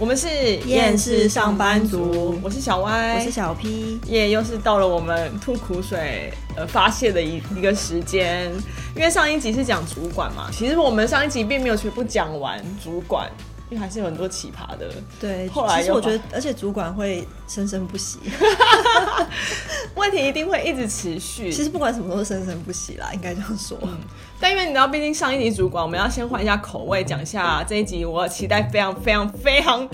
我们是厌世上班族，我是小歪，我是小 P，耶，yeah, 又是到了我们吐苦水呃发泄的一一个时间。因为上一集是讲主管嘛，其实我们上一集并没有全部讲完主管，因为还是有很多奇葩的。对，后来其实我觉得，而且主管会生生不息，问题一定会一直持续。其实不管什么都是生生不息啦，应该这样说。嗯但因为你知道，毕竟上一集主管，我们要先换一下口味，讲一下这一集我期待非常非常非常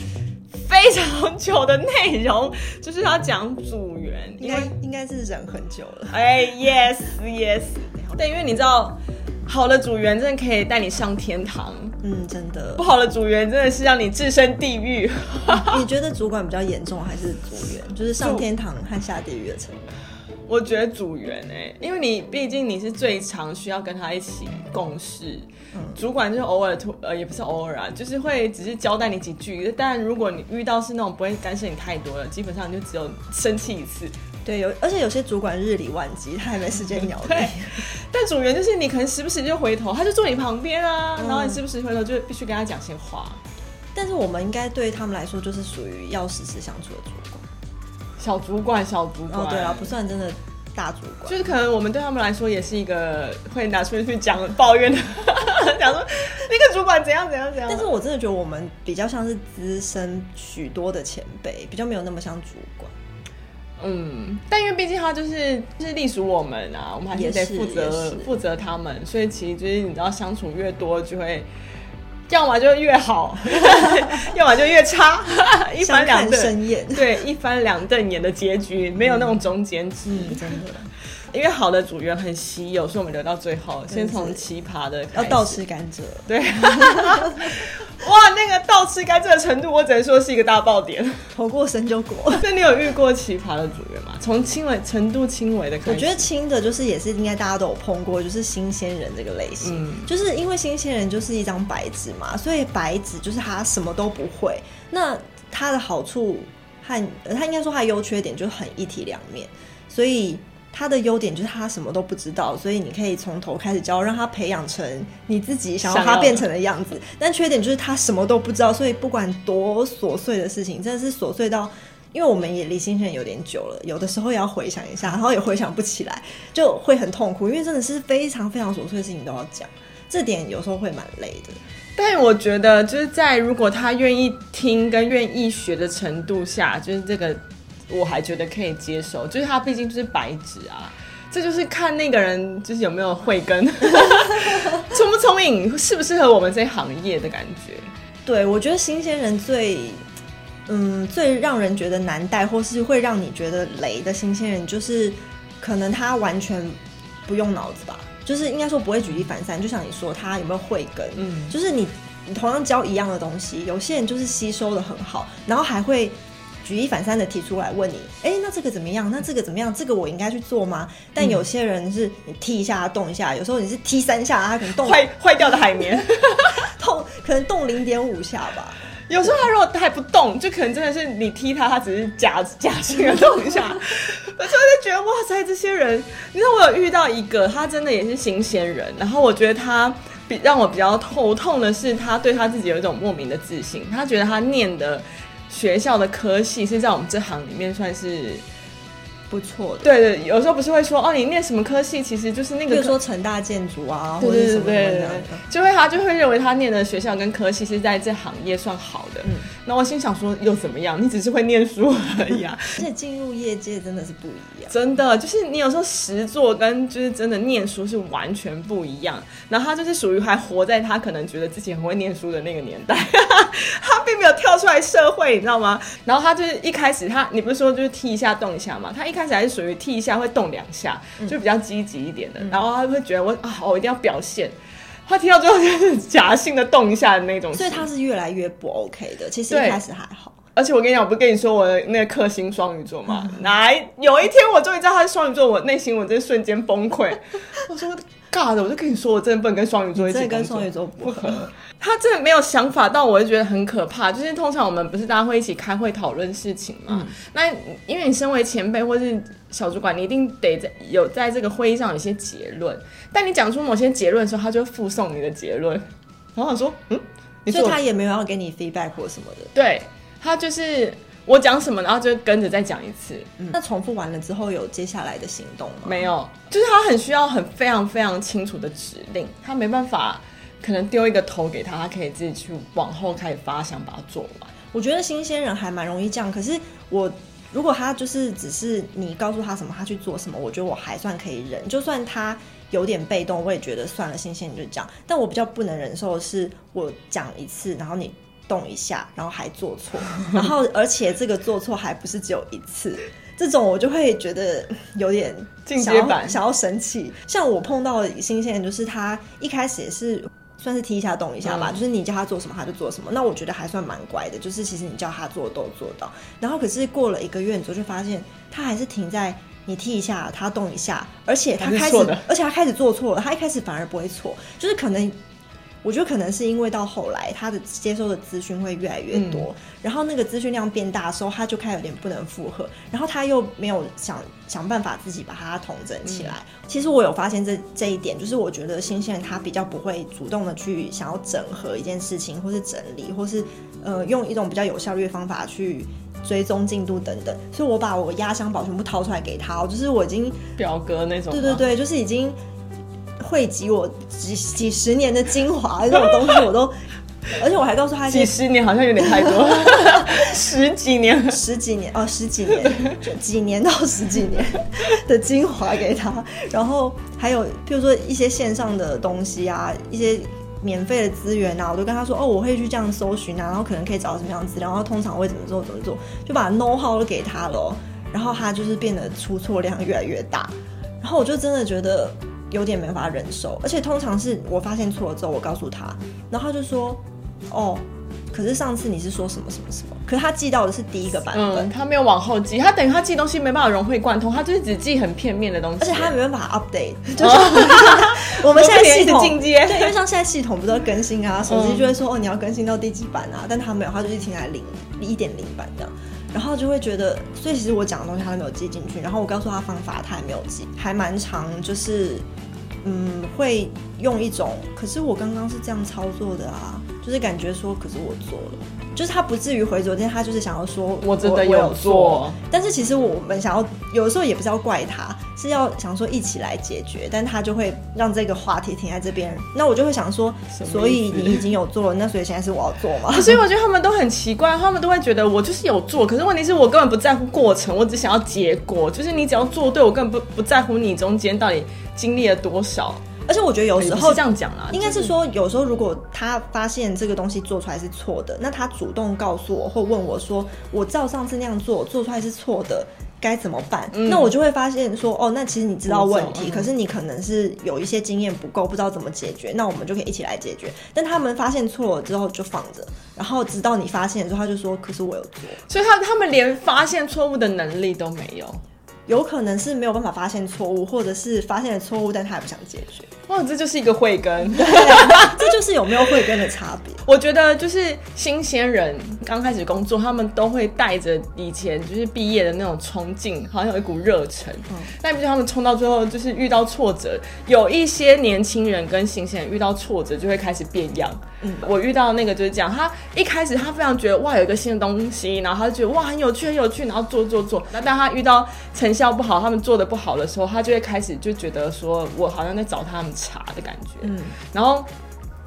非常久的内容，就是要讲组员，应该应该是忍很久了。哎，yes yes，对，因为你知道，好的组员真的可以带你上天堂，嗯，真的。不好的组员真的是让你置身地狱。你觉得主管比较严重，还是组员？就是上天堂和下地狱的程度？我觉得组员哎、欸，因为你毕竟你是最常需要跟他一起共事，嗯、主管就是偶尔突呃也不是偶尔啊，就是会只是交代你几句。但如果你遇到是那种不会干涉你太多了，基本上你就只有生气一次。对，有而且有些主管日理万机，他还没时间鸟你。对，但组员就是你可能时不时就回头，他就坐你旁边啊，嗯、然后你时不时回头就必须跟他讲些话。但是我们应该对他们来说就是属于要时时相处的主管。小主管，小主管，哦，对啊，不算真的大主管，就是可能我们对他们来说也是一个会拿出去讲抱怨的，讲说那个主管怎样怎样怎样。但是我真的觉得我们比较像是资深许多的前辈，比较没有那么像主管。嗯，但因为毕竟他就是就是隶属我们啊，我们还是得负责负责他们，所以其实就是你知道相处越多就会。要么就越好，要么就越差，一翻两瞪眼，对，一翻两瞪眼的结局，没有那种中间值，嗯，真的。因为好的组员很稀有，所以我们留到最后，先从奇葩的。要倒吃甘蔗，对。哇，那个倒吃甘蔗的程度，我只能说是一个大爆点。头过身就过。那你有遇过奇葩的组员吗？从轻微程度轻微的开始。我觉得轻的就是也是应该大家都有碰过，就是新鲜人这个类型。嗯。就是因为新鲜人就是一张白纸嘛，所以白纸就是他什么都不会。那他的好处和他应该说他的优缺点就很一体两面，所以。他的优点就是他什么都不知道，所以你可以从头开始教，让他培养成你自己想要他变成的样子。但缺点就是他什么都不知道，所以不管多琐碎的事情，真的是琐碎到，因为我们也离新鲜人有点久了，有的时候也要回想一下，然后也回想不起来，就会很痛苦，因为真的是非常非常琐碎的事情都要讲，这点有时候会蛮累的。但我觉得就是在如果他愿意听跟愿意学的程度下，就是这个。我还觉得可以接受，就是他毕竟就是白纸啊，这就是看那个人就是有没有慧根，聪不聪明，适不适合我们这行业的感觉。对，我觉得新鲜人最，嗯，最让人觉得难带，或是会让你觉得雷的新鲜人，就是可能他完全不用脑子吧，就是应该说不会举一反三。就像你说，他有没有慧根？嗯，就是你你同样教一样的东西，有些人就是吸收的很好，然后还会。举一反三的提出来问你，哎、欸，那这个怎么样？那这个怎么样？这个我应该去做吗？但有些人是你踢一下他动一下，有时候你是踢三下他可能动坏坏掉的海绵，动可能动零点五下吧。有时候他如果他还不动，就可能真的是你踢他，他只是假假性的动一下。我就觉得哇塞，这些人，你知道我有遇到一个，他真的也是新鲜人，然后我觉得他比让我比较头痛的是，他对他自己有一种莫名的自信，他觉得他念的。学校的科系是在我们这行里面算是不错的。对对，有时候不是会说哦，你念什么科系，其实就是那个，比如说成大建筑啊，或者什么的，就会他就会认为他念的学校跟科系是在这行业算好的。嗯，那我心想说又怎么样？你只是会念书而已啊。而且进入业界真的是不一样，真的就是你有时候实作跟就是真的念书是完全不一样。然后他就是属于还活在他可能觉得自己很会念书的那个年代，他并没有跳出来社会，你知道吗？然后他就是一开始他，你不是说就是踢一下动一下嘛？他一开始还是属于踢一下会动两下，就比较积极一点的。嗯、然后他会觉得我啊，我一定要表现。他踢到最后就是假性的动一下的那种，所以他是越来越不 OK 的。其实一开始还好。而且我跟你讲，我不是跟你说我的那个克星双鱼座吗？来，有一天我终于知道他是双鱼座，我内心我真瞬间崩溃。我说尬的，我就跟你说，我真的不能跟双鱼座一起跟双鱼座不合。他真的没有想法到，我就觉得很可怕。就是通常我们不是大家会一起开会讨论事情嘛？嗯、那因为你身为前辈或是小主管，你一定得在有在这个会议上有些结论。但你讲出某些结论的时候，他就会附送你的结论。然后他说：“嗯，所以他也没有要给你 feedback 或什么的。”对，他就是我讲什么，然后就跟着再讲一次。嗯，那重复完了之后，有接下来的行动吗？没有，就是他很需要很非常非常清楚的指令，他没办法可能丢一个头给他，他可以自己去往后开始发想，把它做完。我觉得新鲜人还蛮容易这样，可是我如果他就是只是你告诉他什么，他去做什么，我觉得我还算可以忍。就算他有点被动，我也觉得算了，新鲜你就这样。但我比较不能忍受的是，我讲一次，然后你动一下，然后还做错，然后而且这个做错还不是只有一次，这种我就会觉得有点进阶版，想要生气。像我碰到的新鲜人，就是他一开始也是。算是踢一下动一下吧，嗯，就是你叫他做什么他就做什么。那我觉得还算蛮乖的，就是其实你叫他做都做到。然后可是过了一个月之后，就发现他还是停在你踢一下他动一下，而且他开始，而且他开始做错了。他一开始反而不会错，就是可能。我觉得可能是因为到后来他的接收的资讯会越来越多，嗯、然后那个资讯量变大的时候，他就开始有点不能负荷，然后他又没有想想办法自己把它统整起来。嗯、其实我有发现这这一点，就是我觉得新鲜人他比较不会主动的去想要整合一件事情，或是整理，或是呃用一种比较有效率的方法去追踪进度等等。所以我把我压箱宝全部掏出来给他，就是我已经表格那种，对对对，就是已经。汇集我几几十年的精华，这种东西我都，而且我还告诉他，几十年好像有点太多，十几年，十几年哦，十几年，几年到十几年的精华给他，然后还有比如说一些线上的东西啊，一些免费的资源啊，我都跟他说哦，我会去这样搜寻啊，然后可能可以找到什么样资料，然后通常会怎么做怎么做，就把 know how 都给他了，然后他就是变得出错量越来越大，然后我就真的觉得。有点没法忍受，而且通常是我发现错了之后，我告诉他，然后他就说：“哦，可是上次你是说什么什么什么？可是他记到的是第一个版本，嗯、他没有往后记，他等于他记东西没办法融会贯通，他就是只记很片面的东西，而且他没办法 update，就是 我们现在系统进阶，对，因为像现在系统不都要更新啊，手机就会说、嗯、哦你要更新到第几版啊，但他没有，他就是停在零一点零版这样。”然后就会觉得，所以其实我讲的东西他都没有记进去。然后我告诉他方法，他也没有记，还蛮长，就是嗯，会用一种，可是我刚刚是这样操作的啊，就是感觉说，可是我做了。就是他不至于回昨天，他就是想要说我，我真的有做。但是其实我们想要有的时候也不是要怪他，是要想说一起来解决。但他就会让这个话题停在这边。那我就会想说，所以你已经有做了，那所以现在是我要做吗？所以我觉得他们都很奇怪，他们都会觉得我就是有做，可是问题是我根本不在乎过程，我只想要结果。就是你只要做对，我根本不不在乎你中间到底经历了多少。而且我觉得有时候这样讲啊，应该是说有时候如果他发现这个东西做出来是错的，那他主动告诉我或问我说，我照上次那样做做出来是错的，该怎么办？嗯，那我就会发现说，哦，那其实你知道问题，可是你可能是有一些经验不够，不知道怎么解决，那我们就可以一起来解决。但他们发现错了之后就放着，然后直到你发现之后，他就说，可是我有做，所以他他们连发现错误的能力都没有。有可能是没有办法发现错误，或者是发现了错误，但他也不想解决。哇，这就是一个慧根，对，这就是有没有慧根的差别。我觉得就是新鲜人刚开始工作，他们都会带着以前就是毕业的那种冲劲，好像有一股热忱。嗯，但不是他们冲到最后，就是遇到挫折。有一些年轻人跟新鲜人遇到挫折，就会开始变样。嗯，我遇到那个就是这样，他一开始他非常觉得哇，有一个新的东西，然后他就觉得哇很有趣很有趣，然后做做做。那当他遇到成效不好，他们做的不好的时候，他就会开始就觉得说我好像在找他们茬的感觉。嗯，然后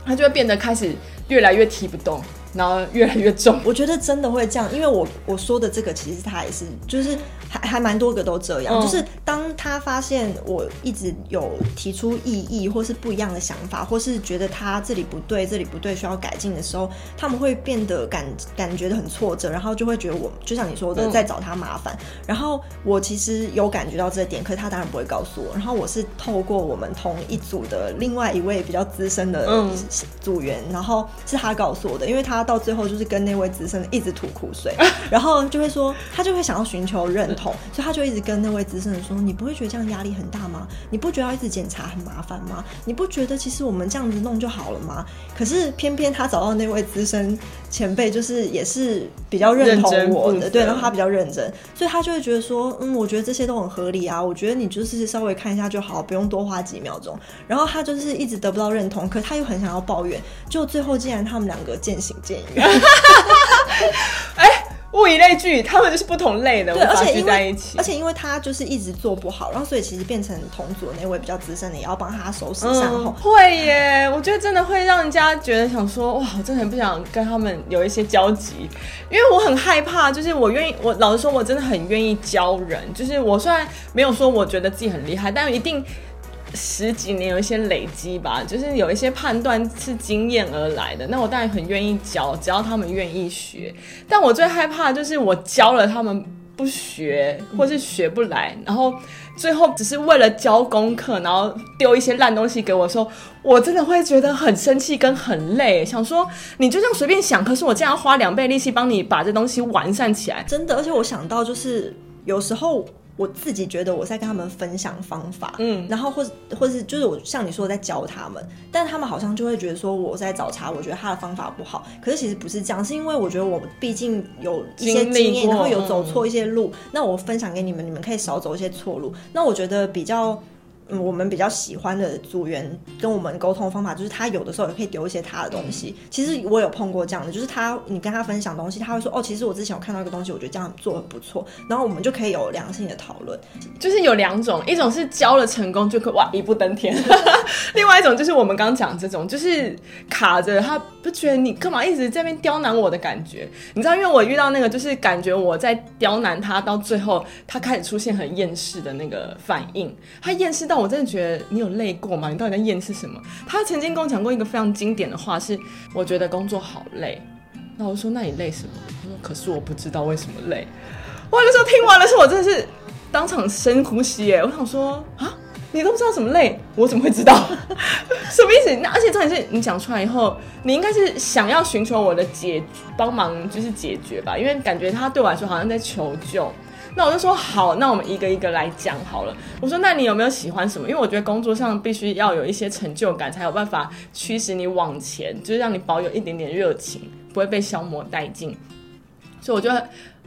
他就会变得开始越来越提不动。然后越来越重，我觉得真的会这样，因为我我说的这个其实他也是，就是还还蛮多个都这样，嗯、就是当他发现我一直有提出异议或是不一样的想法，或是觉得他这里不对，这里不对需要改进的时候，他们会变得感感觉的很挫折，然后就会觉得我就像你说的在找他麻烦。嗯、然后我其实有感觉到这点，可是他当然不会告诉我。然后我是透过我们同一组的另外一位比较资深的组员，嗯、然后是他告诉我的，因为他。到最后就是跟那位资深的一直吐苦水，然后就会说他就会想要寻求认同，所以他就一直跟那位资深的说：“你不会觉得这样压力很大吗？你不觉得要一直检查很麻烦吗？你不觉得其实我们这样子弄就好了吗？”可是偏偏他找到那位资深前辈，就是也是比较认同我的，对，然后他比较认真，所以他就会觉得说：“嗯，我觉得这些都很合理啊，我觉得你就是稍微看一下就好，不用多花几秒钟。”然后他就是一直得不到认同，可他又很想要抱怨，就最后竟然他们两个渐行渐远。哎，物以类聚，他们就是不同类的，对，而且聚在一起。而且因为他就是一直做不好，然后所以其实变成同组的那位比较资深的也要帮他收拾善后。嗯，会耶，我觉得真的会让人家觉得想说，哇，我真的很不想跟他们有一些交集，因为我很害怕，就是我愿意，我老实说，我真的很愿意教人，就是我虽然没有说我觉得自己很厉害，但一定。十几年有一些累积吧，就是有一些判断是经验而来的。那我当然很愿意教，只要他们愿意学。但我最害怕就是我教了他们不学，或是学不来，然后最后只是为了交功课，然后丢一些烂东西给我说，我真的会觉得很生气跟很累。想说你就这样随便想，可是我这样花两倍力气帮你把这东西完善起来，真的。而且我想到就是有时候。我自己觉得我在跟他们分享方法，嗯，然后或者或者是就是我像你说的在教他们，但他们好像就会觉得说我在找茬，我觉得他的方法不好。可是其实不是这样，是因为我觉得我毕竟有一些经验，然后有走错一些路，嗯，那我分享给你们，你们可以少走一些错路。那我觉得比较。嗯，我们比较喜欢的组员跟我们沟通的方法，就是他有的时候也可以丢一些他的东西。其实我有碰过这样的，就是他你跟他分享东西，他会说哦，其实我之前有看到一个东西，我觉得这样做很不错。然后我们就可以有良性的讨论。就是有两种，一种是教了成功就可以哇一步登天，另外一种就是我们刚刚讲这种，就是卡着他不觉得你干嘛一直在那边刁难我的感觉。你知道，因为我遇到那个就是感觉我在刁难他，到最后他开始出现很厌世的那个反应，他厌世到。我真的觉得你有累过吗？你到底在厌世什么？他曾经跟我讲过一个非常经典的话，是我觉得工作好累。那我说，那你累什么？他说，可是我不知道为什么累。哇，那时候听完的时候，我真的是当场深呼吸耶。我想说啊，你都不知道怎么累，我怎么会知道？什么意思？那而且重点是你讲出来以后，你应该是想要寻求我的解帮忙，就是解决吧？因为感觉他对我来说好像在求救。那我就说好，那我们一个一个来讲好了。我说，那你有没有喜欢什么？因为我觉得工作上必须要有一些成就感，才有办法驱使你往前，就是让你保有一点点热情，不会被消磨殆尽。所以我就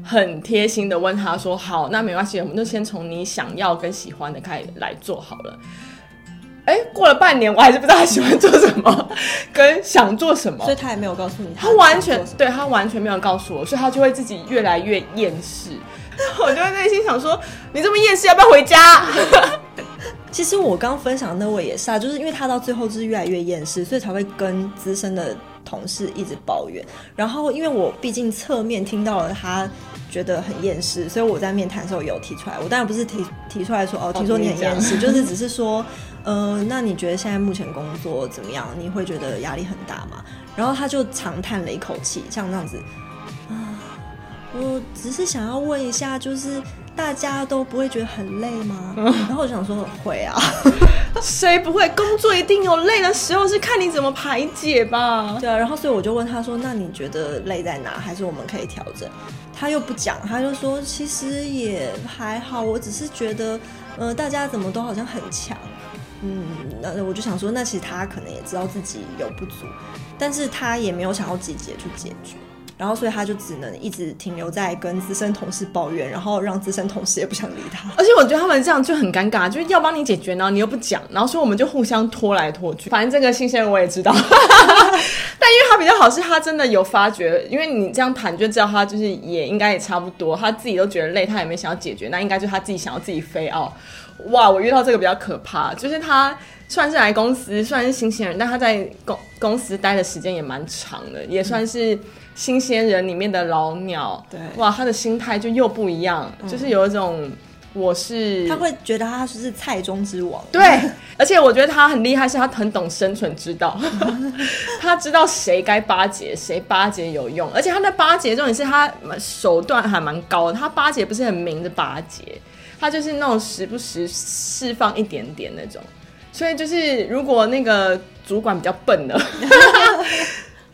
很贴心的问他说：“好，那没关系，我们就先从你想要跟喜欢的开始来做好了。”哎，过了半年，我还是不知道他喜欢做什么，跟想做什么，所以他也没有告诉你他。他完全对他完全没有告诉我，所以他就会自己越来越厌世。我就会内心想说，你这么厌世，要不要回家？其实我刚分享的那位也是啊，就是因为他到最后就是越来越厌世，所以才会跟资深的同事一直抱怨。然后因为我毕竟侧面听到了他觉得很厌世，所以我在面谈的时候有提出来。我当然不是提提出来说哦，听说你很厌世，就是只是说，呃，那你觉得现在目前工作怎么样？你会觉得压力很大吗？然后他就长叹了一口气，像这样子。我只是想要问一下，就是大家都不会觉得很累吗？嗯、然后我想说会啊，谁不会？工作一定有累的时候，是看你怎么排解吧。对啊，然后所以我就问他说：“那你觉得累在哪？还是我们可以调整？”他又不讲，他就说：“其实也还好，我只是觉得，呃，大家怎么都好像很强。”嗯，那我就想说，那其实他可能也知道自己有不足，但是他也没有想要积极的去解决。然后，所以他就只能一直停留在跟资深同事抱怨，然后让资深同事也不想理他。而且我觉得他们这样就很尴尬，就是要帮你解决，然后你又不讲，然后所以我们就互相拖来拖去。反正这个新鲜人我也知道 但因为他比较好，是他真的有发觉，因为你这样谈就知道他就是也应该也差不多，他自己都觉得累，他也没想要解决，那应该就是他自己想要自己飞哦。哇，我遇到这个比较可怕，就是他算是来公司算是新鲜人，但他在公公司待的时间也蛮长的，也算是。新鲜人里面的老鸟，对，哇，他的心态就又不一样，嗯，就是有一种我是，他会觉得他是菜中之王，对，而且我觉得他很厉害，是他很懂生存之道，他知道谁该巴结，谁巴结有用，而且他的巴结重点是他手段还蛮高的，他巴结不是很明的巴结，他就是那种时不时释放一点点那种，所以就是如果那个主管比较笨的。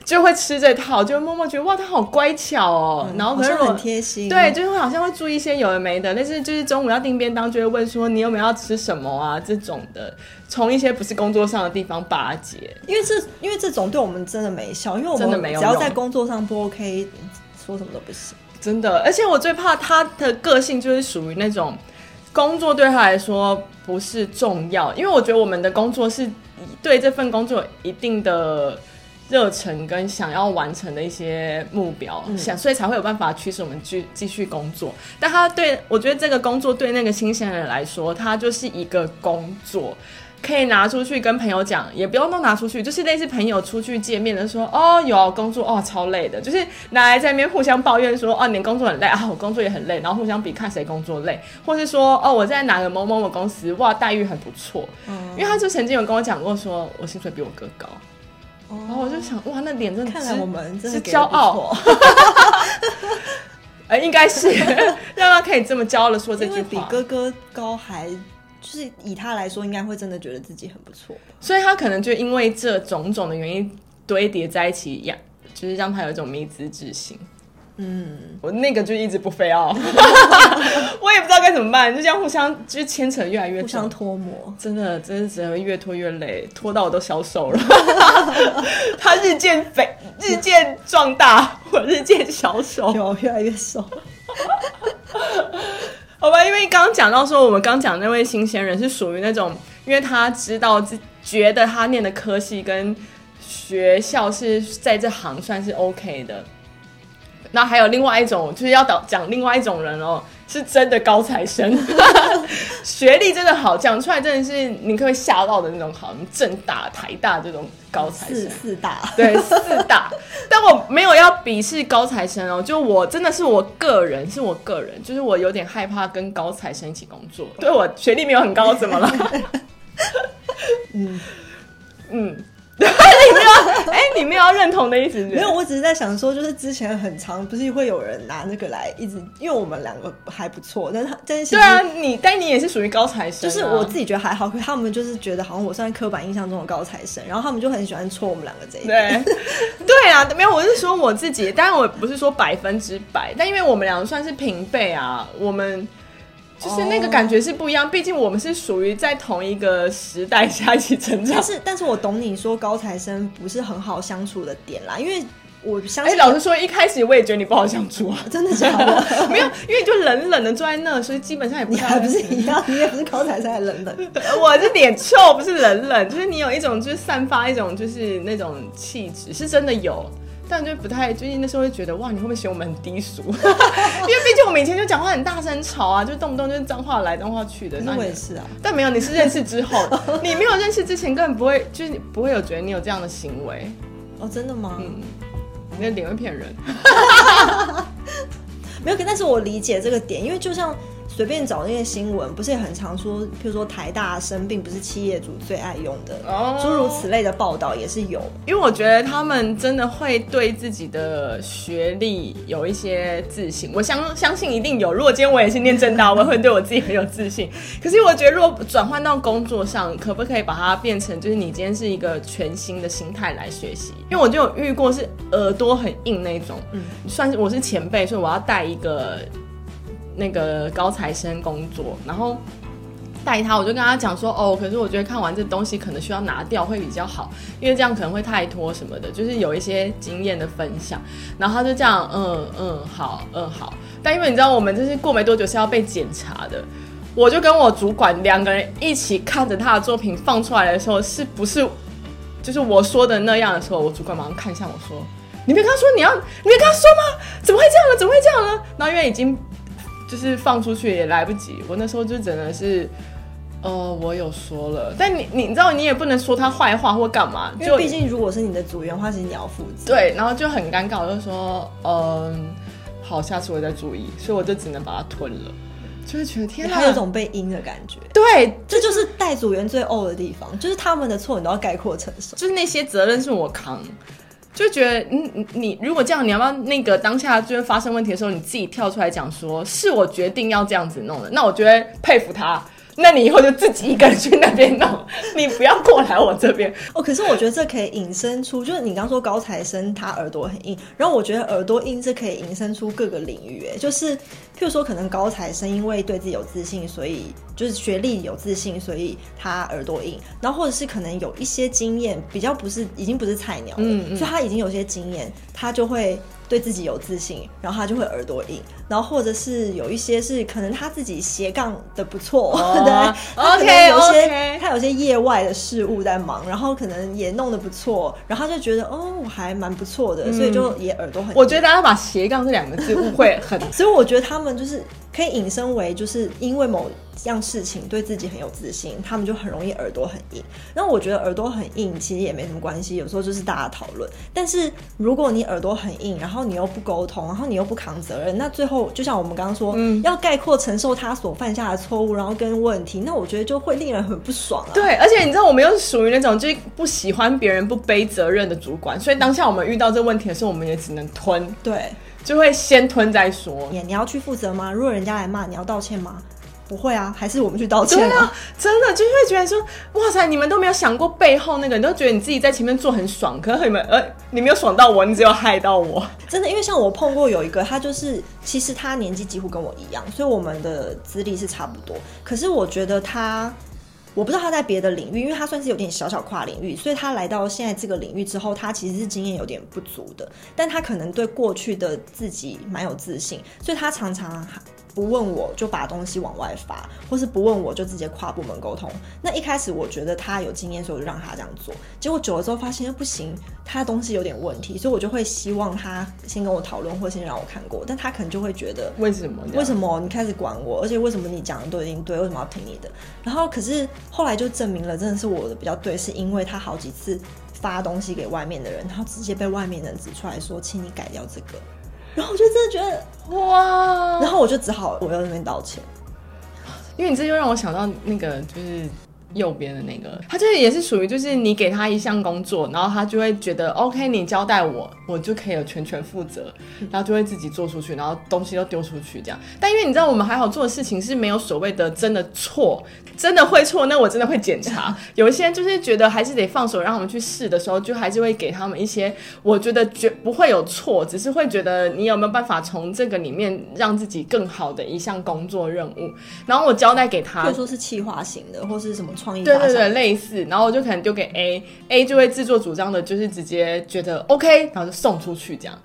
就会吃这套，就默默觉得哇，他好乖巧哦。嗯、然后可是很贴心，对，就是会好像会注意一些有的没的。但是就是中午要订便当，就会问说你有没有要吃什么啊？这种的，从一些不是工作上的地方巴结。因为这因为这种对我们真的没效，因为我们只要在工作上不 OK，说什么都不行。真的，而且我最怕他的个性就是属于那种工作对他来说不是重要，因为我觉得我们的工作是对这份工作有一定的。热忱跟想要完成的一些目标，嗯、想所以才会有办法驱使我们继继续工作。但他对我觉得这个工作对那个新鲜人来说，他就是一个工作，可以拿出去跟朋友讲，也不用都拿出去，就是类似朋友出去见面的时候，哦，有工作哦，超累的，就是拿来在那边互相抱怨说，哦，你工作很累啊，我工作也很累，然后互相比看谁工作累，或是说，哦，我在哪个某某某公司，哇，待遇很不错，嗯，因为他就曾经有跟我讲过说，说我薪水比我哥高。然后我就想，哇，那脸真的看来我们真的是骄傲，哎、欸，应该是让他可以这么骄傲的说这句话，比哥哥高还，就是以他来说，应该会真的觉得自己很不错，所以他可能就因为这种种的原因堆叠在一起一样，就是让他有一种迷之自信。嗯，我那个就一直不飞哦，我也不知道该怎么办，就这样互相就是牵扯越来越，互相脱模，真的真的只会越拖越累，拖到我都消瘦了。他日渐肥，日渐壮大，我日渐消瘦，有越来越瘦。好吧，因为刚刚讲到说，我们刚讲那位新鲜人是属于那种，因为他知道自觉得他念的科系跟学校是在这行算是 OK 的。那还有另外一种，就是要讲讲另外一种人哦，是真的高材生，学历真的好，讲出来真的是你可以吓到的那种好，正大、台大这种高材生，四四大，对，四大。但我没有要鄙视高材生哦，就我真的是我个人，是我个人，就是我有点害怕跟高材生一起工作。对，我学历没有很高，怎么了？嗯 嗯。对，你没有，哎、欸，你没有要认同的意思？没有，我只是在想说，就是之前很长，不是会有人拿那个来一直，因为我们两个还不错，但是他，但是对啊，你，但你也是属于高材生、啊，就是我自己觉得还好，可他们就是觉得好像我算刻板印象中的高材生，然后他们就很喜欢戳我们两个这一点。对，对啊，没有，我是说我自己，当然我不是说百分之百，但因为我们两个算是平辈啊，我们。就是那个感觉是不一样，毕竟我们是属于在同一个时代下一起成长。但是，但是我懂你说高材生不是很好相处的点啦，因为我相信。老实说，一开始我也觉得你不好相处啊，真的假的？没有，因为就冷冷的坐在那，所以基本上也不。你还不是一样，你也不是高材生，还冷冷。我是脸臭，不是冷冷，就是你有一种就是散发一种就是那种气质，是真的有。但就不太，最近那时候会觉得哇，你会不会嫌我们很低俗？因为毕竟我们以前就讲话很大声吵啊，就动不动就是脏话来脏话去的。那我也是啊，但没有，你是认识之后，你没有认识之前根本不会，就是你不会有觉得你有这样的行为。哦，真的吗？嗯，你的脸会骗人。没有，但是我理解这个点，因为就像。随便找那些新闻，不是也很常说，譬如说台大生并不是企业主最爱用的，诸、oh, 如此类的报道也是有。因为我觉得他们真的会对自己的学历有一些自信，我相相信一定有。如果今天我也是念正大，我也会对我自己很有自信。可是我觉得，如果转换到工作上，可不可以把它变成，就是你今天是一个全新的心态来学习？因为我就有遇过是耳朵很硬那种，嗯，算是我是前辈，所以我要带一个。那个高材生工作，然后带他，我就跟他讲说，哦，可是我觉得看完这东西可能需要拿掉会比较好，因为这样可能会太拖什么的，就是有一些经验的分享。然后他就这样，嗯嗯，好，嗯好。但因为你知道，我们就是过没多久是要被检查的，我就跟我主管两个人一起看着他的作品放出来的时候，是不是就是我说的那样的时候，我主管马上看向我说：“你没跟他说你要，你没跟他说吗？怎么会这样呢？怎么会这样呢？”然后因为已经。就是放出去也来不及，我那时候就真的是，呃，我有说了，但你你知道，你也不能说他坏话或干嘛，就毕竟如果是你的组员的话，其实你要负责。对，然后就很尴尬，我就说，嗯，好，下次我再注意，所以我就只能把它吞了，就是觉得天哪，他有种被阴的感觉。对，这就是带组员最呕的地方，就是他们的错你都要概括承受，就是那些责任是我扛。就觉得，嗯，你如果这样，你要不要那个当下就是发生问题的时候，你自己跳出来讲说，是我决定要这样子弄的，那我觉得佩服他。那你以后就自己一个人去那边弄，你不要过来我这边。哦，可是我觉得这可以引申出，就是你刚说高材生他耳朵很硬，然后我觉得耳朵硬这可以引申出各个领域，哎，就是譬如说可能高材生因为对自己有自信，所以就是学历有自信，所以他耳朵硬，然后或者是可能有一些经验，比较不是已经不是菜鸟了，嗯嗯，所以他已经有些经验，他就会。对自己有自信，然后他就会耳朵硬，然后或者是有一些是可能他自己斜杠的不错，oh, 对，OK，有些.他有些业外的事物在忙，然后可能也弄得不错，然后他就觉得哦，我还蛮不错的，嗯，所以就也耳朵很。我觉得大家把斜杠这两个字误会很，所以我觉得他们就是。可以引申为，就是因为某样事情对自己很有自信，他们就很容易耳朵很硬。那我觉得耳朵很硬其实也没什么关系，有时候就是大家讨论。但是如果你耳朵很硬，然后你又不沟通，然后你又不扛责任，那最后就像我们刚刚说，嗯，要概括承受他所犯下的错误，然后跟问题，那我觉得就会令人很不爽啊。对，而且你知道，我们又是属于那种就是不喜欢别人不背责任的主管，所以当下我们遇到这个问题的时候，我们也只能吞。对。就会先吞再说。你你要去负责吗？如果人家来骂，你要道歉吗？不会啊，还是我们去道歉啊？真的就是会觉得说，哇塞，你们都没有想过背后那个，你都觉得你自己在前面做很爽，可是你们呃，你没有爽到我，你只有害到我。真的，因为像我碰过有一个，他就是其实他年纪几乎跟我一样，所以我们的资历是差不多。可是我觉得他。我不知道他在别的领域，因为他算是有点小小跨领域，所以他来到现在这个领域之后，他其实是经验有点不足的，但他可能对过去的自己蛮有自信，所以他常常。不问我就把东西往外发，或是不问我就直接跨部门沟通。那一开始我觉得他有经验，所以我就让他这样做。结果久了之后发现不行，他的东西有点问题，所以我就会希望他先跟我讨论，或先让我看过。但他可能就会觉得为什么？为什么你开始管我？而且为什么你讲的都已经对？为什么要听你的？然后可是后来就证明了，真的是我的比较对，是因为他好几次发东西给外面的人，然后直接被外面的人指出来说，请你改掉这个。然后我就真的觉得哇，然后我就只好我要那边道歉，因为你这就让我想到那个就是。右边的那个，他就是也是属于，就是你给他一项工作，然后他就会觉得 OK，你交代我，我就可以有全权负责，然后就会自己做出去，然后东西都丢出去这样。但因为你知道，我们还好做的事情是没有所谓的真的错，真的会错，那我真的会检查。有一些就是觉得还是得放手让他们去试的时候，就还是会给他们一些我觉得绝不会有错，只是会觉得你有没有办法从这个里面让自己更好的一项工作任务，然后我交代给他，或者说是企划型的，或是什么。对对对，类似，然后我就可能丢给 A，A 就会自作主张的，就是直接觉得 OK，然后就送出去这样，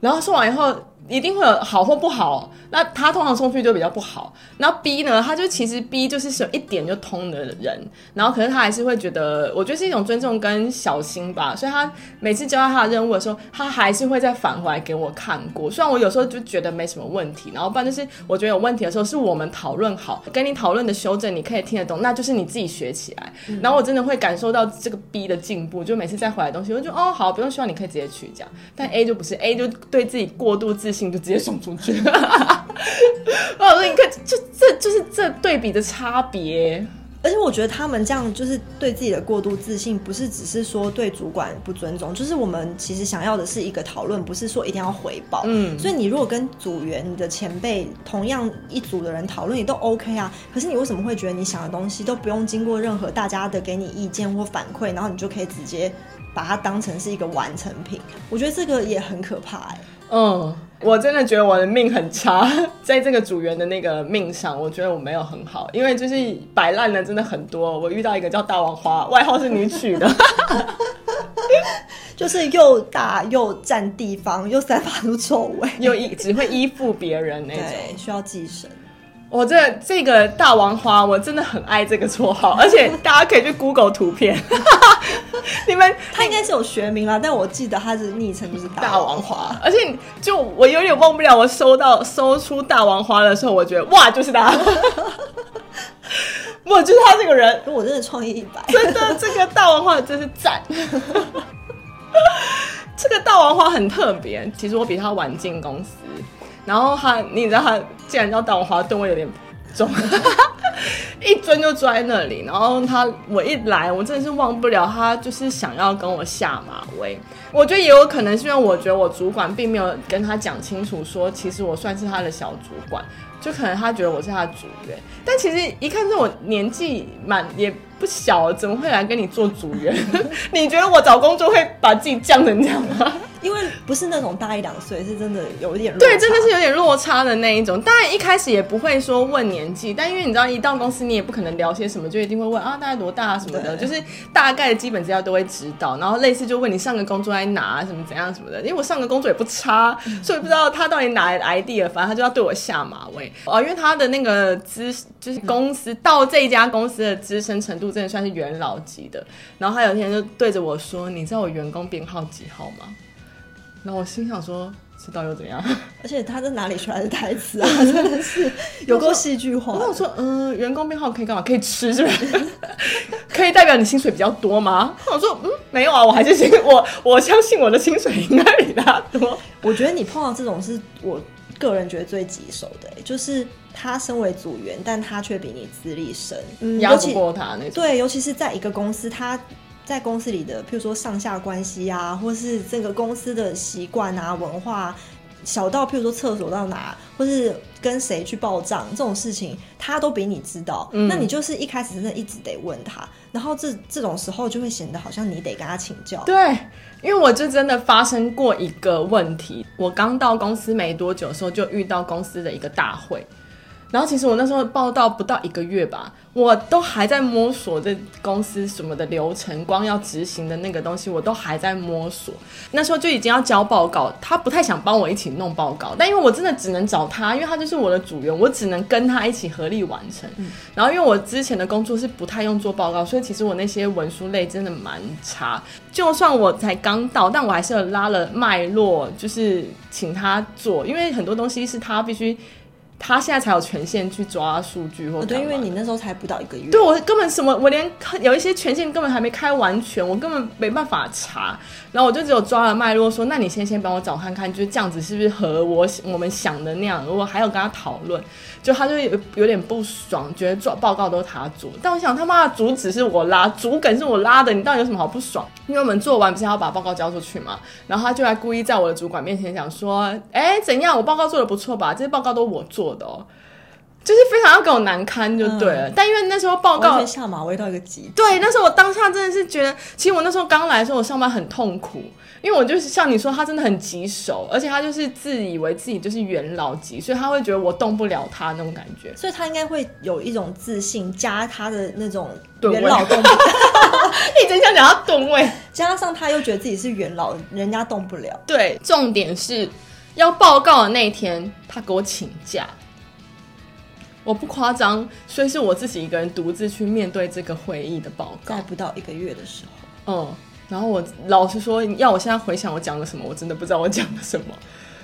然后送完以后。一定会有好或不好，那他通常送去就比较不好。那 B 呢？他就其实 B 就是是有一点就通的人，然后可是他还是会觉得，我觉得是一种尊重跟小心吧。所以他每次交代他的任务的时候，他还是会再返回来给我看过。虽然我有时候就觉得没什么问题，然后不然就是我觉得有问题的时候，是我们讨论好，跟你讨论的修正，你可以听得懂，那就是你自己学起来。然后我真的会感受到这个 B 的进步，就每次再回来的东西，我就哦好，不用希望你可以直接去这样。但 A 就不是，A 就对自己过度自信。就直接送出去，我说你看，就这就是这对比的差别。而且我觉得他们这样就是对自己的过度自信，不是只是说对主管不尊重，就是我们其实想要的是一个讨论，不是说一定要回报。嗯，所以你如果跟组员、你的前辈同样一组的人讨论，也都 OK 啊。可是你为什么会觉得你想的东西都不用经过任何大家的给你意见或反馈，然后你就可以直接把它当成是一个完成品？我觉得这个也很可怕哎、欸。嗯，我真的觉得我的命很差，在这个组员的那个命上，我觉得我没有很好，因为就是摆烂的真的很多。我遇到一个叫大王花，外号是你取的，就是又大又占地方，又散发出臭味，又依只会依附别人那种，需要寄生。我这这个大王花，我真的很爱这个绰号，而且大家可以去 Google 图片，你们他应该是有学名啦，但我记得他的昵称就是大王花，而且就我有点忘不了，我收到搜出大王花的时候，我觉得哇，就是他，我就是他这个人，我真的创意一百，真的这个大王花真是赞，这个大王花很特别，其实我比他晚进公司。然后他，你知道他既然叫大王花，吨位有点重，一尊就坐在那里。然后他我一来，我真的是忘不了他，就是想要跟我下马威。我觉得也有可能是因为我觉得我主管并没有跟他讲清楚，说其实我算是他的小主管，就可能他觉得我是他的主任。但其实一看这我年纪满也不小，怎么会来跟你做组员？你觉得我找工作会把自己降成这样吗？因为不是那种大一两岁，是真的有一点。对，真的是有点落差的那一种。当然一开始也不会说问年纪，但因为你知道，一到公司你也不可能聊些什么，就一定会问啊，大概多大啊什么的，就是大概的基本资料都会知道。然后类似就问你上个工作在哪，什么怎样什么的。因为我上个工作也不差，所以不知道他到底哪来的 idea，反正他就要对我下马威哦。因为他的那个资就是公司到这一家公司的资深程度，真的算是元老级的。然后他有一天就对着我说：“你知道我员工编号几号吗？”然后我心想说，知道又怎样？而且他在哪里出来的台词啊？真的是有够戏剧化。那我说，嗯、呃，员工编号可以干嘛？可以吃是不是？可以代表你薪水比较多吗？我说，嗯，没有啊，我还是信我，我相信我的薪水应该比他多。我觉得你碰到这种是我个人觉得最棘手的，就是他身为组员，但他却比你资历深，嗯，压不过他那种。对，尤其是在一个公司，他。在公司里的，譬如说上下关系啊，或是这个公司的习惯啊、文化，小到譬如说厕所到哪，或是跟谁去报账这种事情，他都比你知道。嗯。那你就是一开始真的一直得问他，然后这这种时候就会显得好像你得跟他请教。对，因为我就真的发生过一个问题，我刚到公司没多久的时候，就遇到公司的一个大会。然后其实我那时候报道不到一个月吧，我都还在摸索这公司什么的流程，光要执行的那个东西我都还在摸索。那时候就已经要交报告，他不太想帮我一起弄报告，但因为我真的只能找他，因为他就是我的组员，我只能跟他一起合力完成。嗯。然后因为我之前的工作是不太用做报告，所以其实我那些文书类真的蛮差。就算我才刚到，但我还是有拉了脉络，就是请他做，因为很多东西是他必须。他现在才有权限去抓数据或对，因为你那时候才不到一个月，对我根本什么，我连有一些权限根本还没开完全，我根本没办法查。然后我就只有抓了脉络，说，那你先先帮我找看看，就是这样子是不是和我我们想的那样？如果还有跟他讨论，就他就有有点不爽，觉得做报告都是他做。但我想他妈的主旨是我拉，主梗是我拉的，你到底有什么好不爽？因为我们做完不是要把报告交出去嘛，然后他就还故意在我的主管面前讲说，哎，怎样？我报告做的不错吧？这些报告都是我做的哦。就是非常要给我难堪就对了，嗯、但因为那时候报告下马威到一个极。对，那时候我当下真的是觉得，其实我那时候刚来的时候，我上班很痛苦，因为我就是像你说，他真的很棘手，而且他就是自以为自己就是元老级，所以他会觉得我动不了他那种感觉，所以他应该会有一种自信，加他的那种元老动不了，你真想讲他吨位，加上他又觉得自己是元老，人家动不了。对，重点是要报告的那一天，他给我请假。我不夸张，所以是我自己一个人独自去面对这个会议的报告。在不到一个月的时候，嗯，然后我老实说，要我现在回想我讲了什么，我真的不知道我讲了什么。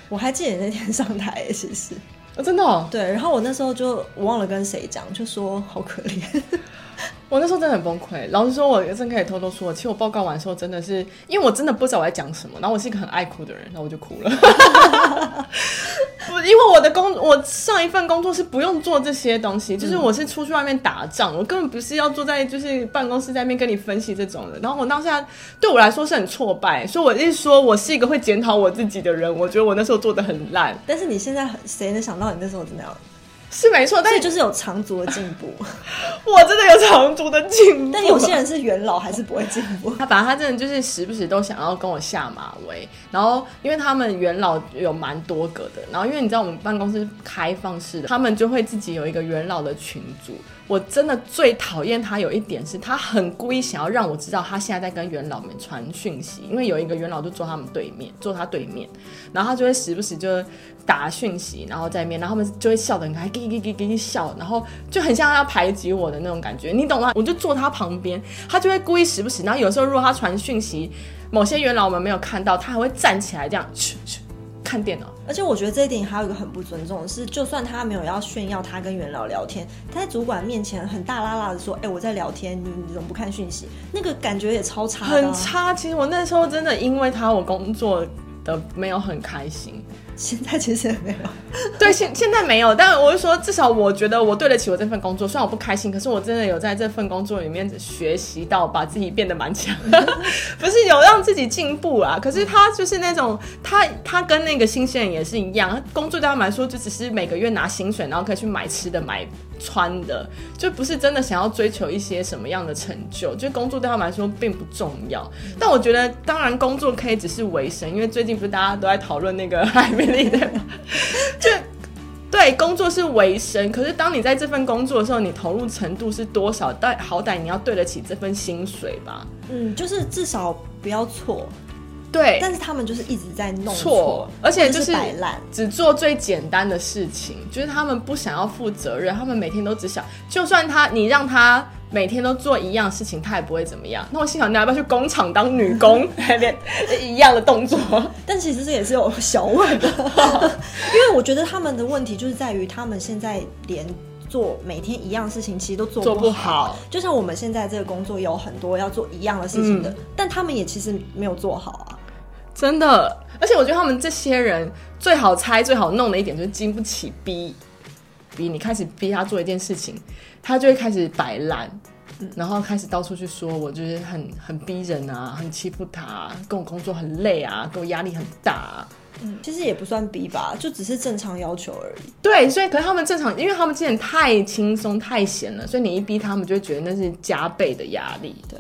我还记得你那天上台，其实，哦，真的哦？对，然后我那时候就我忘了跟谁讲，就说好可怜。我那时候真的很崩溃。老实说，我真可以偷偷说，其实我报告完的时候真的是，因为我真的不知道我在讲什么，然后我是一个很爱哭的人，然后我就哭了。不，因为我的工，我上一份工作是不用做这些东西，就是我是出去外面打仗，我根本不是要坐在就是办公室在那边跟你分析这种的。然后我当下对我来说是很挫败，所以我一说我是一个会检讨我自己的人，我觉得我那时候做的很烂。但是你现在，谁能想到你那时候怎么样？是没错，但是就是有长足的进步。我真的有长足的进步，但有些人是元老还是不会进步。他反正他真的就是时不时都想要跟我下马威，然后因为他们元老有蛮多个的，然后因为你知道我们办公室开放式的，他们就会自己有一个元老的群组。我真的最讨厌他有一点是，他很故意想要让我知道他现在在跟元老们传讯息，因为有一个元老就坐他们对面，坐他对面，然后他就会时不时就打讯息，然后在面，然后他们就会笑得很开，给给给给你笑，然后就很像要排挤我的那种感觉，你懂吗？我就坐他旁边，他就会故意时不时，然后有时候如果他传讯息，某些元老们没有看到，他还会站起来这样看电脑。而且我觉得这一点还有一个很不尊重的是，就算他没有要炫耀他跟元老聊天，他在主管面前很大啦啦的说：“哎、欸，我在聊天，你你怎么不看讯息？”那个感觉也超差，很差。其实我那时候真的因为他，我工作的没有很开心。现在其实也没有，对，现现在没有，但我是说，至少我觉得我对得起我这份工作。虽然我不开心，可是我真的有在这份工作里面学习到，把自己变得蛮强，不是有让自己进步啊。可是他就是那种，他他跟那个新鲜人也是一样，工作对他们来说就只是每个月拿薪水，然后可以去买吃的、买穿的，就不是真的想要追求一些什么样的成就。就工作对他们来说并不重要。但我觉得，当然工作可以只是维生，因为最近不是大家都在讨论那个 海绵。就对，工作是维生，可是当你在这份工作的时候，你投入程度是多少？但好歹你要对得起这份薪水吧。嗯，就是至少不要错。对，但是他们就是一直在弄错，而且就是摆烂，只做最简单的事情，就是他们不想要负责任，他们每天都只想，就算他你让他每天都做一样事情，他也不会怎么样。那我心想，你要不要去工厂当女工，一样的动作？但其实这也是有小问的，因为我觉得他们的问题就是在于他们现在连做每天一样事情，其实都做不好。做不好。就像我们现在这个工作有很多要做一样的事情的，嗯、但他们也其实没有做好啊。真的，而且我觉得他们这些人最好猜、最好弄的一点就是经不起逼，逼你开始逼他做一件事情，他就会开始摆烂，嗯、然后开始到处去说，我就是很很逼人啊，很欺负他、啊，跟我工作很累啊，跟我压力很大、啊。嗯，其实也不算逼吧，就只是正常要求而已。对，所以可是他们正常，因为他们之前太轻松、太闲了，所以你一逼他们，就会觉得那是加倍的压力。对。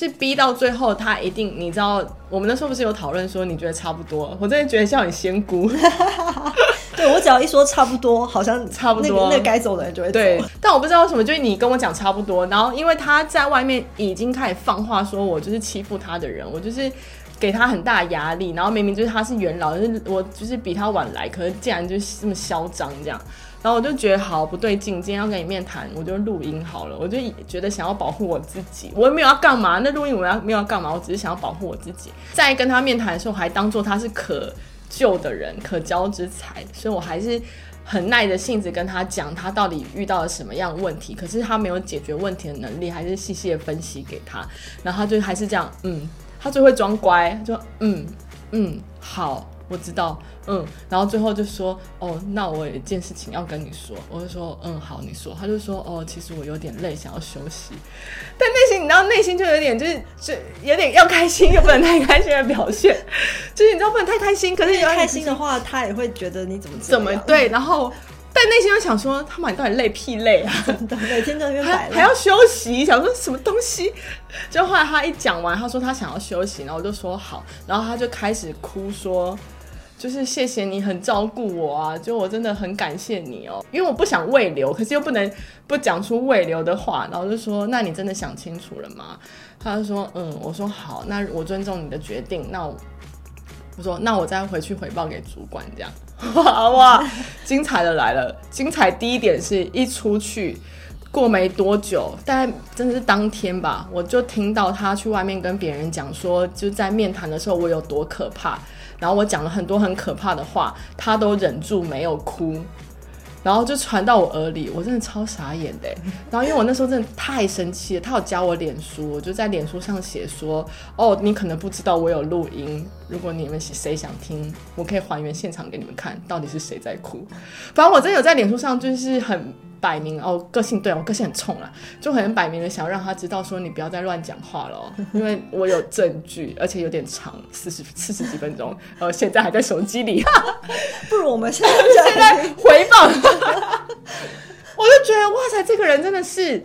是逼到最后，他一定，你知道，我们那时候不是有讨论说，你觉得差不多？我真的觉得像你仙姑。对，我只要一说差不多，好像 差不多，那个该走的人就会走。对，但我不知道为什么，就是你跟我讲差不多，然后因为他在外面已经开始放话，说我就是欺负他的人，我就是给他很大压力，然后明明就是他是元老，就是我就是比他晚来，可是竟然就是这么嚣张这样。然后我就觉得好不对劲，今天要跟你面谈，我就录音好了。我就觉得想要保护我自己，我也没有要干嘛。那录音我要没有要干嘛？我只是想要保护我自己。在跟他面谈的时候，还当做他是可救的人、可交之才，所以我还是很耐着性子跟他讲他到底遇到了什么样问题。可是他没有解决问题的能力，还是细细的分析给他，然后他就还是这样，嗯，他就会装乖，就嗯嗯好。我知道，嗯，然后最后就说，哦，那我有一件事情要跟你说，我就说，嗯，好，你说。他就说，哦，其实我有点累，想要休息。但内心，你知道，内心就有点，就是，就有点要开心又不能太开心的表现，就是你知道不能太开心，可是开心的话，他也会觉得你怎么怎么对，然后但内心又想说，他妈你到底累屁累啊？真的，每天在那边摆，还要休息，想说什么东西？就后来他一讲完，他说他想要休息，然后我就说好，然后他就开始哭说。就是谢谢你很照顾我啊，就我真的很感谢你哦，因为我不想未留，可是又不能不讲出未留的话，然后就说那你真的想清楚了吗？他就说嗯，我说好，那我尊重你的决定，那我，我说那我再回去回报给主管这样，哇哇，精彩的来了，精彩第一点是一出去过没多久，大概真的是当天吧，我就听到他去外面跟别人讲说，就在面谈的时候我有多可怕。然后我讲了很多很可怕的话，他都忍住没有哭，然后就传到我耳里，我真的超傻眼的。然后因为我那时候真的太生气了，他有加我脸书，我就在脸书上写说：“哦，你可能不知道我有录音，如果你们谁想听，我可以还原现场给你们看，到底是谁在哭。”反正我真的有在脸书上就是很。摆明哦，个性对我个性很冲啦，就很摆明的想要让他知道说，你不要再乱讲话了，因为我有证据，而且有点长，四十四十几分钟，呃，现在还在手机里，不如我们现在 现在回放，我就觉得哇塞，这个人真的是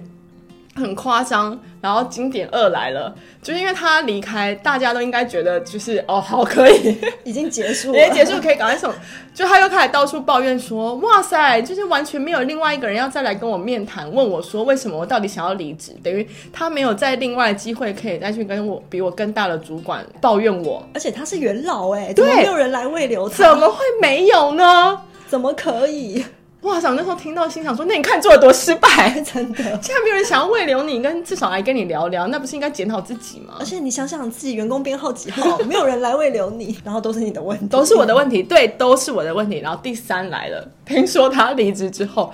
很夸张。然后经典二来了，就是因为他离开，大家都应该觉得就是哦，好可以，已经结束了，已经结束可以赶快走。就他又开始到处抱怨说，哇塞，就是完全没有另外一个人要再来跟我面谈，问我说为什么我到底想要离职，等于他没有再另外的机会可以再去跟我比我更大的主管抱怨我，而且他是元老哎，对，没有人来慰留他，怎么会没有呢？怎么可以？哇塞！我那时候听到，心想说：“那你看做的多失败，真的！现在没有人想要慰留你，跟至少来跟你聊聊，那不是应该检讨自己吗？而且你想想自己员工编号几号，没有人来慰留你，然后都是你的问题，都是我的问题，对，都是我的问题。然后第三来了，听说他离职之后，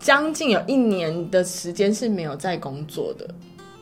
将近有一年的时间是没有在工作的，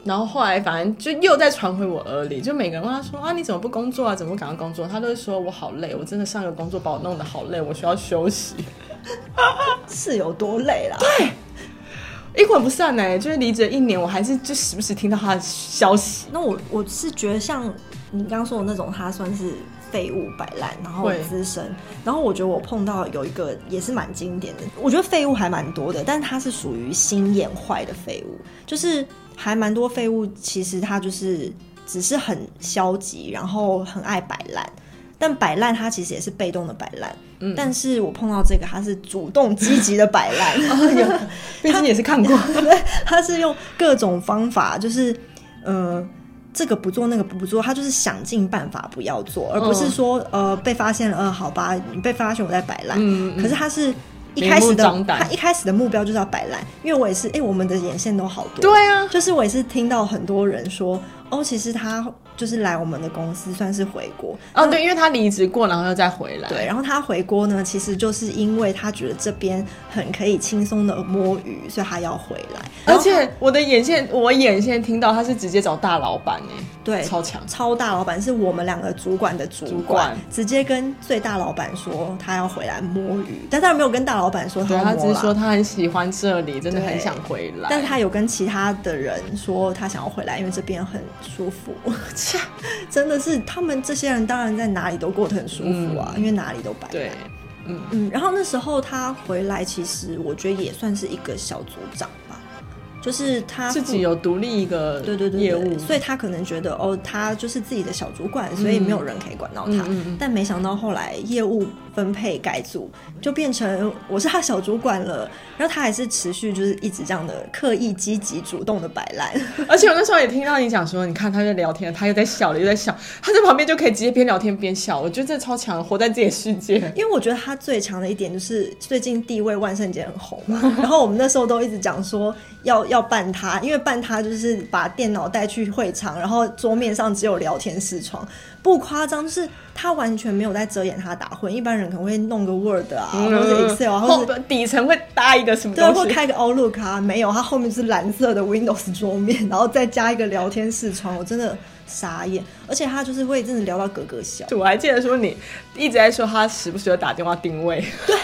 然后后来反正就又再传回我耳里，就每个人问他说啊，你怎么不工作啊？怎么不赶快工作？他都会说我好累，我真的上个工作把我弄得好累，我需要休息。是有多累啦？对，一管不散呢、欸。就是离职一年，我还是就时不时听到他的消息。那我我是觉得像你刚刚说的那种，他算是废物摆烂，然后资深。然后我觉得我碰到有一个也是蛮经典的，我觉得废物还蛮多的，但是他是属于心眼坏的废物，就是还蛮多废物，其实他就是只是很消极，然后很爱摆烂。但摆烂，他其实也是被动的摆烂。嗯，但是我碰到这个，他是主动积极的摆烂。毕竟也是看过，对，他是用各种方法，就是呃，这个不做，那个不做，他就是想尽办法不要做，而不是说呃被发现了，呃，好吧，你被发现我在摆烂。嗯，可是他是一开始的，他一开始的目标就是要摆烂，因为我也是，哎、欸，我们的眼线都好多。对啊，就是我也是听到很多人说，哦，其实他。就是来我们的公司算是回国哦，对，因为他离职过，然后又再回来。对，然后他回国呢，其实就是因为他觉得这边很可以轻松的摸鱼，所以他要回来。而且我的眼线，我眼线听到他是直接找大老板哎，对，超强，超大老板是我们两个主管的主管，主管直接跟最大老板说他要回来摸鱼，但他没有跟大老板说他只是说他很喜欢这里，真的很想回来。但是他有跟其他的人说他想要回来，因为这边很舒服。真的是他们这些人，当然在哪里都过得很舒服啊，嗯、因为哪里都白。对，嗯嗯。然后那时候他回来，其实我觉得也算是一个小组长吧，就是他自己有独立一个对对对业务，所以他可能觉得哦，他就是自己的小主管，所以没有人可以管到他。但没想到后来业务。分配改组就变成我是他小主管了，然后他还是持续就是一直这样的刻意积极主动的摆烂，而且我那时候也听到你讲说，你看他在聊天，他又在笑了又在笑，他在旁边就可以直接边聊天边笑，我觉得这超强，活在自己的世界。因为我觉得他最强的一点就是最近地位万圣节很红嘛，然后我们那时候都一直讲说要要办他，因为办他就是把电脑带去会场，然后桌面上只有聊天视窗。不夸张，就是他完全没有在遮掩他打混。一般人可能会弄个 Word 啊，嗯、或者 Excel 啊，或者底层会搭一个什么东西，对，或开个 Outlook 啊，没有，他后面是蓝色的 Windows 桌面，然后再加一个聊天视窗，我真的傻眼。而且他就是会真的聊到咯咯笑。我还记得说你一直在说他时不时的打电话定位。对，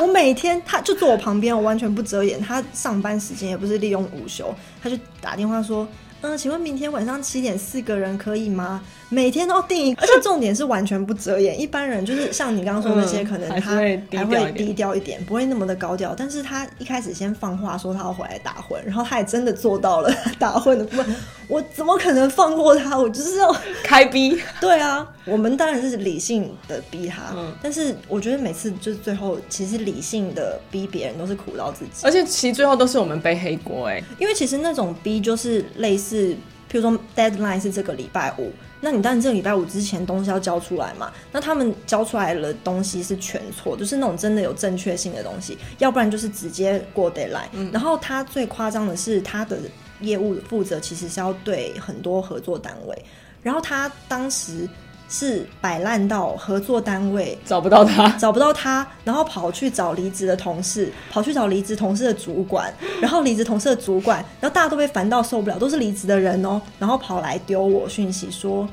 我每天他就坐我旁边，我完全不遮掩。他上班时间也不是利用午休，他就打电话说。嗯，请问明天晚上七点四个人可以吗？每天都定一个，而且重点是完全不遮掩。一般人就是像你刚刚说的那些，可能他还会低调一点，不会那么的高调。但是他一开始先放话说他要回来打混，然后他也真的做到了打混的部分。我怎么可能放过他？我就是要 开逼。对啊，我们当然是理性的逼他，嗯，但是我觉得每次就是最后，其实理性的逼别人都是苦到自己，而且其实最后都是我们背黑锅哎，因为其实那种逼就是类似。是，譬如说 deadline 是这个礼拜五，那你当然这个礼拜五之前东西要交出来嘛。那他们交出来的东西是全错，就是那种真的有正确性的东西，要不然就是直接过 deadline。嗯。然后他最夸张的是，他的业务负责其实是要对很多合作单位，然后他当时。是摆烂到合作单位。找不到他，找不到他，然后跑去找离职的同事，跑去找离职同事的主管，然后离职同事的主管，然后大家都被烦到受不了，都是离职的人哦，然后跑来丢我讯息说，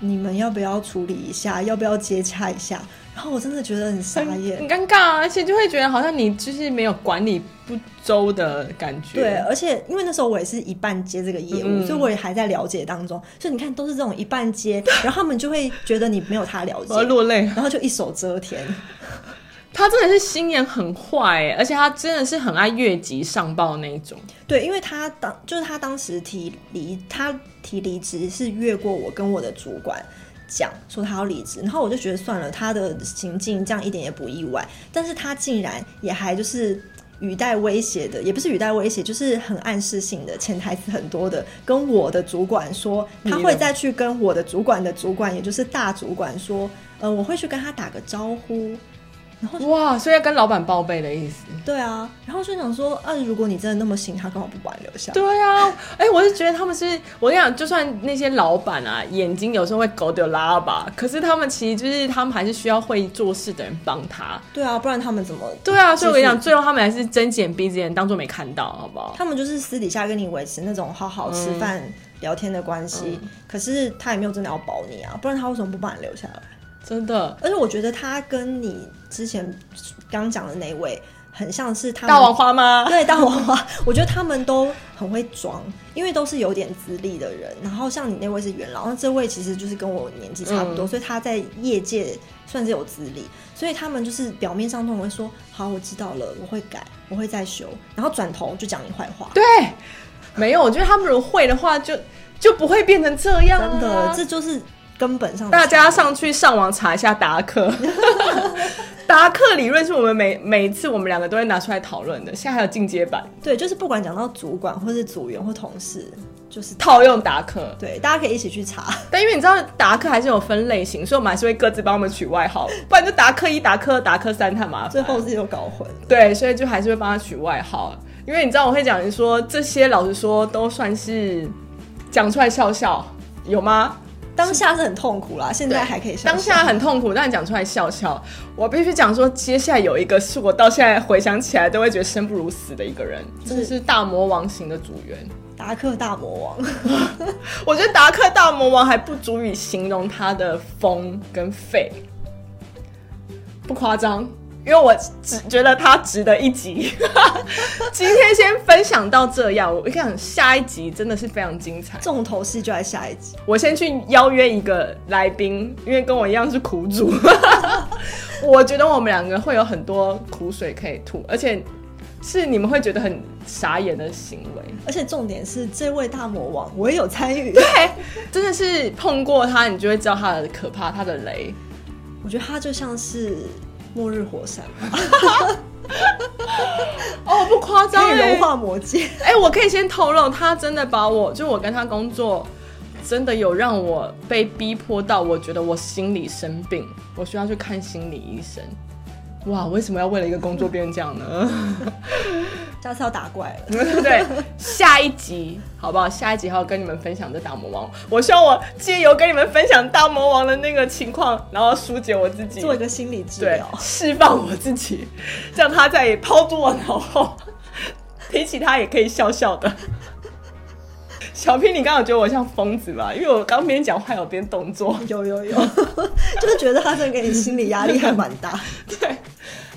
你们要不要处理一下，要不要接洽一下？然后我真的觉得很傻眼，很尴尬啊，而且就会觉得好像你就是没有管理不周的感觉。对，而且因为那时候我也是一半接这个业务，嗯、所以我也还在了解当中。所以你看，都是这种一半接，然后他们就会觉得你没有他了解，我要落泪，然后就一手遮天。他真的是心眼很坏，而且他真的是很爱越级上报那一种。对，因为他当就是他当时提离他提离职是越过我跟我的主管。讲说他要离职，然后我就觉得算了，他的行径这样一点也不意外。但是他竟然也还就是语带威胁的，也不是语带威胁，就是很暗示性的，潜台词很多的，跟我的主管说，他会再去跟我的主管的主管，也就是大主管说，呃，我会去跟他打个招呼。然后哇，所以要跟老板报备的意思。对啊，然后就想说，啊，如果你真的那么行，他干嘛不把你留下？对啊，哎、欸，我是觉得他们是，我跟你讲，就算那些老板啊，眼睛有时候会狗丢拉吧，可是他们其实就是他们还是需要会做事的人帮他。对啊，不然他们怎么？对啊，所以我跟你讲，最后他们还是睁只眼闭只眼，当做没看到，好不好？他们就是私底下跟你维持那种好好吃饭、嗯、聊天的关系，嗯、可是他也没有真的要保你啊，不然他为什么不把你留下来？真的，而且我觉得他跟你之前刚讲的那位很像是他大王花吗？对，大王花，我觉得他们都很会装，因为都是有点资历的人。然后像你那位是元老，那这位其实就是跟我年纪差不多，嗯、所以他在业界算是有资历。所以他们就是表面上都会说好，我知道了，我会改，我会再修，然后转头就讲你坏话。对，没有，我觉得他们如果会的话就，就就不会变成这样、啊。真的，这就是。根本上，大家上去上网查一下达克，达克理论是我们每每一次我们两个都会拿出来讨论的。现在还有进阶版，对，就是不管讲到主管或是组员或同事，就是套用达克，对，大家可以一起去查。但因为你知道达克还是有分类型，所以我们还是会各自帮我们取外号，不然就达克一、达克二、达克三太麻烦，最后自己都搞混。对，所以就还是会帮他取外号，因为你知道我会讲，你说这些老实说都算是讲出来笑笑，有吗？当下是很痛苦啦，现在还可以笑笑。当下很痛苦，但讲出来笑笑。我必须讲说，接下来有一个是我到现在回想起来都会觉得生不如死的一个人，真的，是大魔王型的组员，达克大魔王。我觉得达克大魔王还不足以形容他的疯跟废，不夸张。因为我只觉得它值得一集，今天先分享到这样。我跟你讲，下一集真的是非常精彩，重头戏就在下一集。我先去邀约一个来宾，因为跟我一样是苦主，我觉得我们两个会有很多苦水可以吐，而且是你们会觉得很傻眼的行为。而且重点是，这位大魔王我也有参与，对，真的是碰过他，你就会知道他的可怕，他的雷。我觉得他就像是。末日火山，哦，不夸张，融化魔界。哎、欸，我可以先透露，他真的把我，就我跟他工作，真的有让我被逼迫到，我觉得我心理生病，我需要去看心理医生。哇，为什么要为了一个工作变成这样呢？下次要打怪了，对 对？下一集好不好？下一集还要跟你们分享这大魔王。我希望我借由跟你们分享大魔王的那个情况，然后疏解我自己，做一个心理治疗，释放我自己，让他再也抛诸我脑后，提起他也可以笑笑的。小 P，你刚刚有觉得我像疯子吧？因为我刚边讲话有边动作，有有有，就是觉得他真的给你心理压力还蛮大。对，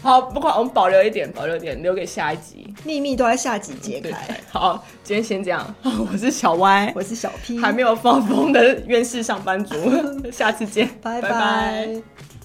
好，不管我们保留一点，保留一点，留给下一集，秘密都在下集揭开。好，今天先这样。我是小歪，我是小 P，还没有放风的院士上班族，下次见，拜拜。